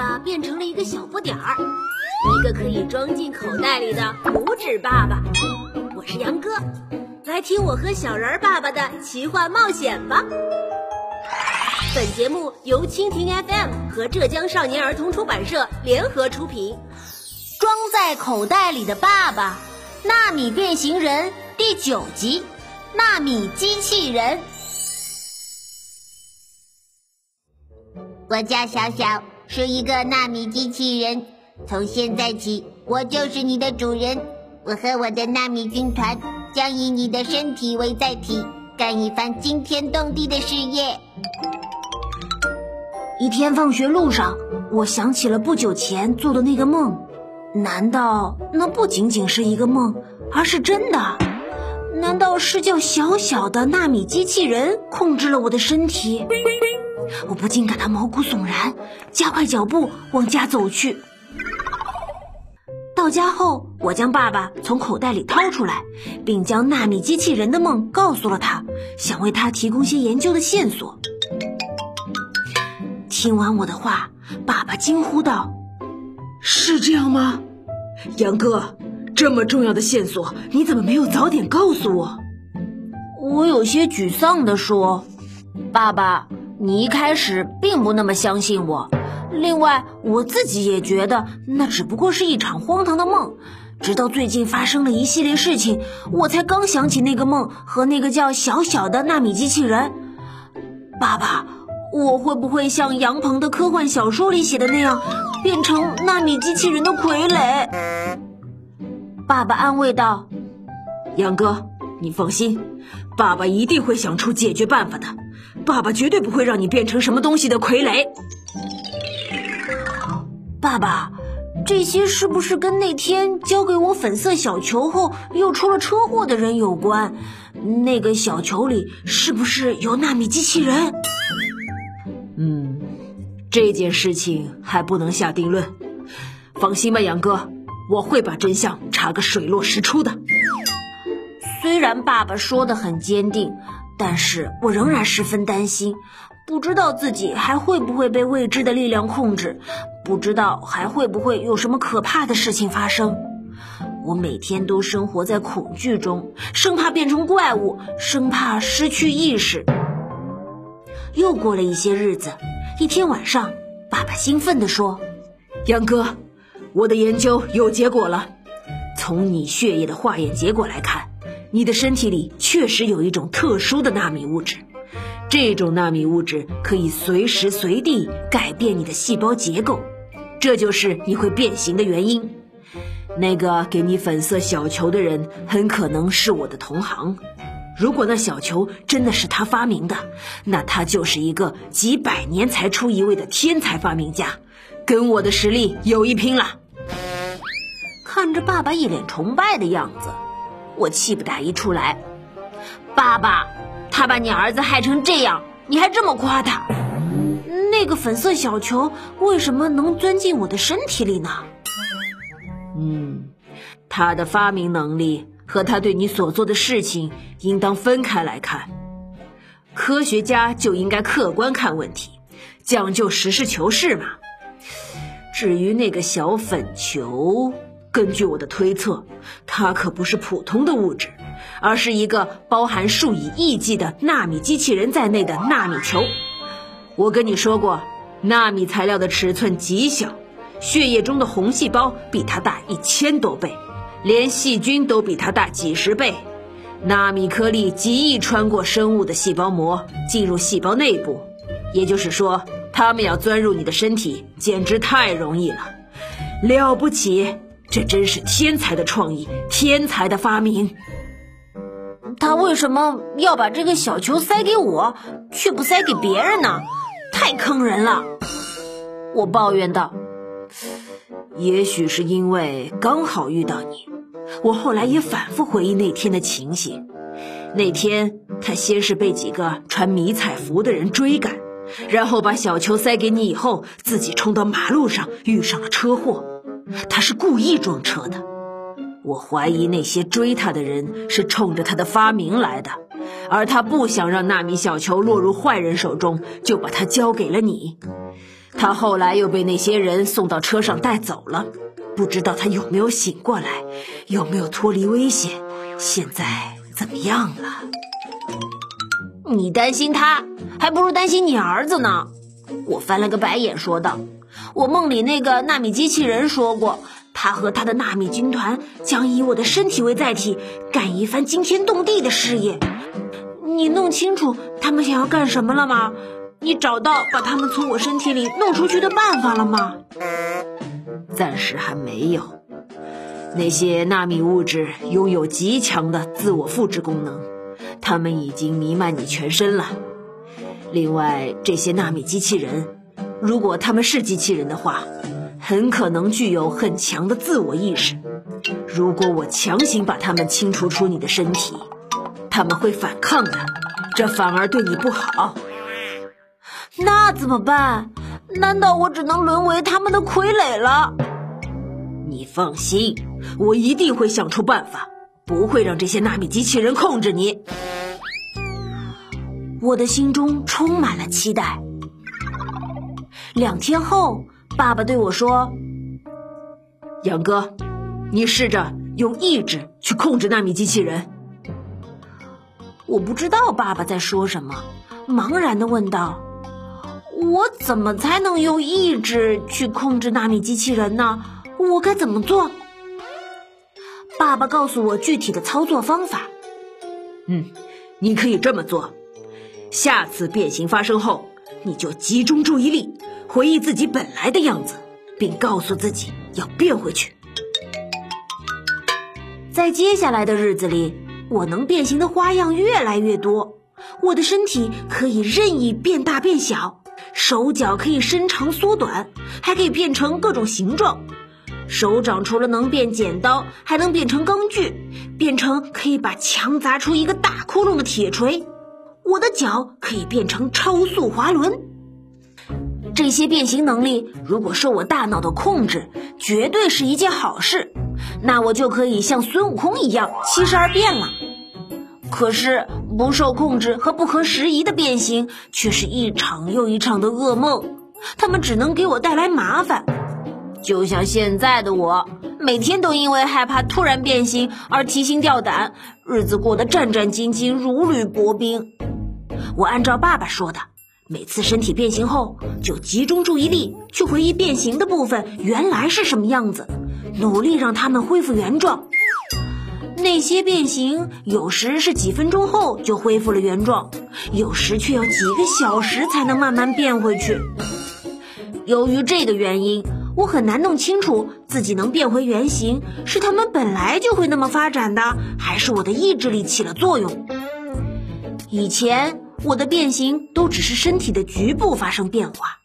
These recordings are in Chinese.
爸变成了一个小不点儿，一个可以装进口袋里的拇指爸爸。我是杨哥，来听我和小人儿爸爸的奇幻冒险吧。本节目由蜻蜓 FM 和浙江少年儿童出版社联合出品。装在口袋里的爸爸，纳米变形人第九集，纳米机器人。我叫小小，是一个纳米机器人。从现在起，我就是你的主人。我和我的纳米军团将以你的身体为载体，干一番惊天动地的事业。一天放学路上，我想起了不久前做的那个梦。难道那不仅仅是一个梦，而是真的？难道是叫小小的纳米机器人控制了我的身体？我不禁感到毛骨悚然，加快脚步往家走去。到家后，我将爸爸从口袋里掏出来，并将纳米机器人的梦告诉了他，想为他提供些研究的线索。听完我的话，爸爸惊呼道。是这样吗，杨哥？这么重要的线索，你怎么没有早点告诉我？我有些沮丧地说：“爸爸，你一开始并不那么相信我。另外，我自己也觉得那只不过是一场荒唐的梦。直到最近发生了一系列事情，我才刚想起那个梦和那个叫小小的纳米机器人。爸爸，我会不会像杨鹏的科幻小说里写的那样？”变成纳米机器人的傀儡，爸爸安慰道：“杨哥，你放心，爸爸一定会想出解决办法的。爸爸绝对不会让你变成什么东西的傀儡。”爸爸，这些是不是跟那天交给我粉色小球后又出了车祸的人有关？那个小球里是不是有纳米机器人？嗯这件事情还不能下定论，放心吧，杨哥，我会把真相查个水落石出的。虽然爸爸说的很坚定，但是我仍然十分担心，不知道自己还会不会被未知的力量控制，不知道还会不会有什么可怕的事情发生。我每天都生活在恐惧中，生怕变成怪物，生怕失去意识。又过了一些日子。一天晚上，爸爸兴奋地说：“杨哥，我的研究有结果了。从你血液的化验结果来看，你的身体里确实有一种特殊的纳米物质。这种纳米物质可以随时随地改变你的细胞结构，这就是你会变形的原因。那个给你粉色小球的人，很可能是我的同行。”如果那小球真的是他发明的，那他就是一个几百年才出一位的天才发明家，跟我的实力有一拼了。看着爸爸一脸崇拜的样子，我气不打一处来。爸爸，他把你儿子害成这样，你还这么夸他？那个粉色小球为什么能钻进我的身体里呢？嗯，他的发明能力。和他对你所做的事情应当分开来看。科学家就应该客观看问题，讲究实事求是嘛。至于那个小粉球，根据我的推测，它可不是普通的物质，而是一个包含数以亿计的纳米机器人在内的纳米球。我跟你说过，纳米材料的尺寸极小，血液中的红细胞比它大一千多倍。连细菌都比它大几十倍，纳米颗粒极易穿过生物的细胞膜进入细胞内部，也就是说，它们要钻入你的身体简直太容易了，了不起！这真是天才的创意，天才的发明。他为什么要把这个小球塞给我，却不塞给别人呢？太坑人了！我抱怨道。也许是因为刚好遇到你。我后来也反复回忆那天的情形。那天他先是被几个穿迷彩服的人追赶，然后把小球塞给你以后，自己冲到马路上遇上了车祸。他是故意撞车的。我怀疑那些追他的人是冲着他的发明来的，而他不想让纳米小球落入坏人手中，就把它交给了你。他后来又被那些人送到车上带走了，不知道他有没有醒过来，有没有脱离危险，现在怎么样了？你担心他，还不如担心你儿子呢。我翻了个白眼，说道：“我梦里那个纳米机器人说过，他和他的纳米军团将以我的身体为载体，干一番惊天动地的事业。你弄清楚他们想要干什么了吗？你找到把他们从我身体里弄出去的办法了吗？”暂时还没有。那些纳米物质拥有极强的自我复制功能，它们已经弥漫你全身了。另外，这些纳米机器人，如果他们是机器人的话，很可能具有很强的自我意识。如果我强行把他们清除出你的身体，他们会反抗的，这反而对你不好。那怎么办？难道我只能沦为他们的傀儡了？你放心，我一定会想出办法，不会让这些纳米机器人控制你。我的心中充满了期待。两天后，爸爸对我说：“杨哥，你试着用意志去控制纳米机器人。”我不知道爸爸在说什么，茫然的问道：“我怎么才能用意志去控制纳米机器人呢？我该怎么做？”爸爸告诉我具体的操作方法。嗯，你可以这么做。下次变形发生后，你就集中注意力，回忆自己本来的样子，并告诉自己要变回去。在接下来的日子里，我能变形的花样越来越多。我的身体可以任意变大变小，手脚可以伸长缩短，还可以变成各种形状。手掌除了能变剪刀，还能变成钢锯，变成可以把墙砸出一个大窟窿的铁锤。我的脚可以变成超速滑轮，这些变形能力如果受我大脑的控制，绝对是一件好事。那我就可以像孙悟空一样七十二变了。可是不受控制和不合时宜的变形，却是一场又一场的噩梦。他们只能给我带来麻烦，就像现在的我，每天都因为害怕突然变形而提心吊胆，日子过得战战兢兢，如履薄冰。我按照爸爸说的，每次身体变形后，就集中注意力去回忆变形的部分原来是什么样子，努力让它们恢复原状。那些变形有时是几分钟后就恢复了原状，有时却要几个小时才能慢慢变回去。由于这个原因，我很难弄清楚自己能变回原形是它们本来就会那么发展的，还是我的意志力起了作用。以前。我的变形都只是身体的局部发生变化，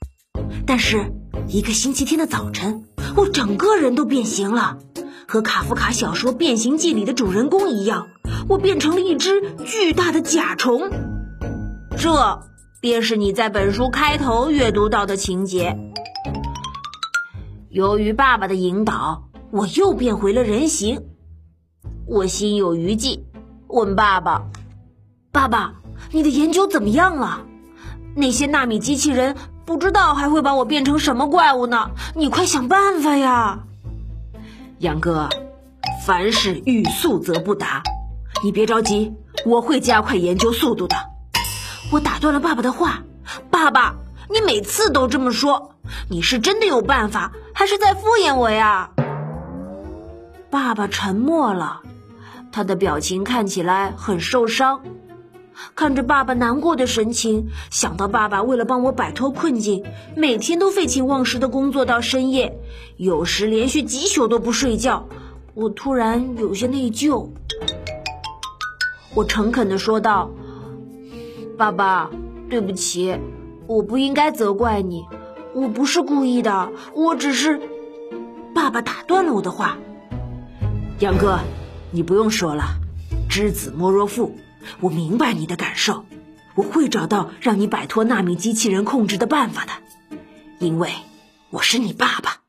但是一个星期天的早晨，我整个人都变形了，和卡夫卡小说《变形记》里的主人公一样，我变成了一只巨大的甲虫。这便是你在本书开头阅读到的情节。由于爸爸的引导，我又变回了人形。我心有余悸，问爸爸：“爸爸。”你的研究怎么样了？那些纳米机器人不知道还会把我变成什么怪物呢？你快想办法呀！杨哥，凡事欲速则不达，你别着急，我会加快研究速度的。我打断了爸爸的话：“爸爸，你每次都这么说，你是真的有办法，还是在敷衍我呀？”爸爸沉默了，他的表情看起来很受伤。看着爸爸难过的神情，想到爸爸为了帮我摆脱困境，每天都废寝忘食的工作到深夜，有时连续几宿都不睡觉，我突然有些内疚。我诚恳地说道：“爸爸，对不起，我不应该责怪你，我不是故意的，我只是……”爸爸打断了我的话：“杨哥，你不用说了，知子莫若父。”我明白你的感受，我会找到让你摆脱纳米机器人控制的办法的，因为我是你爸爸。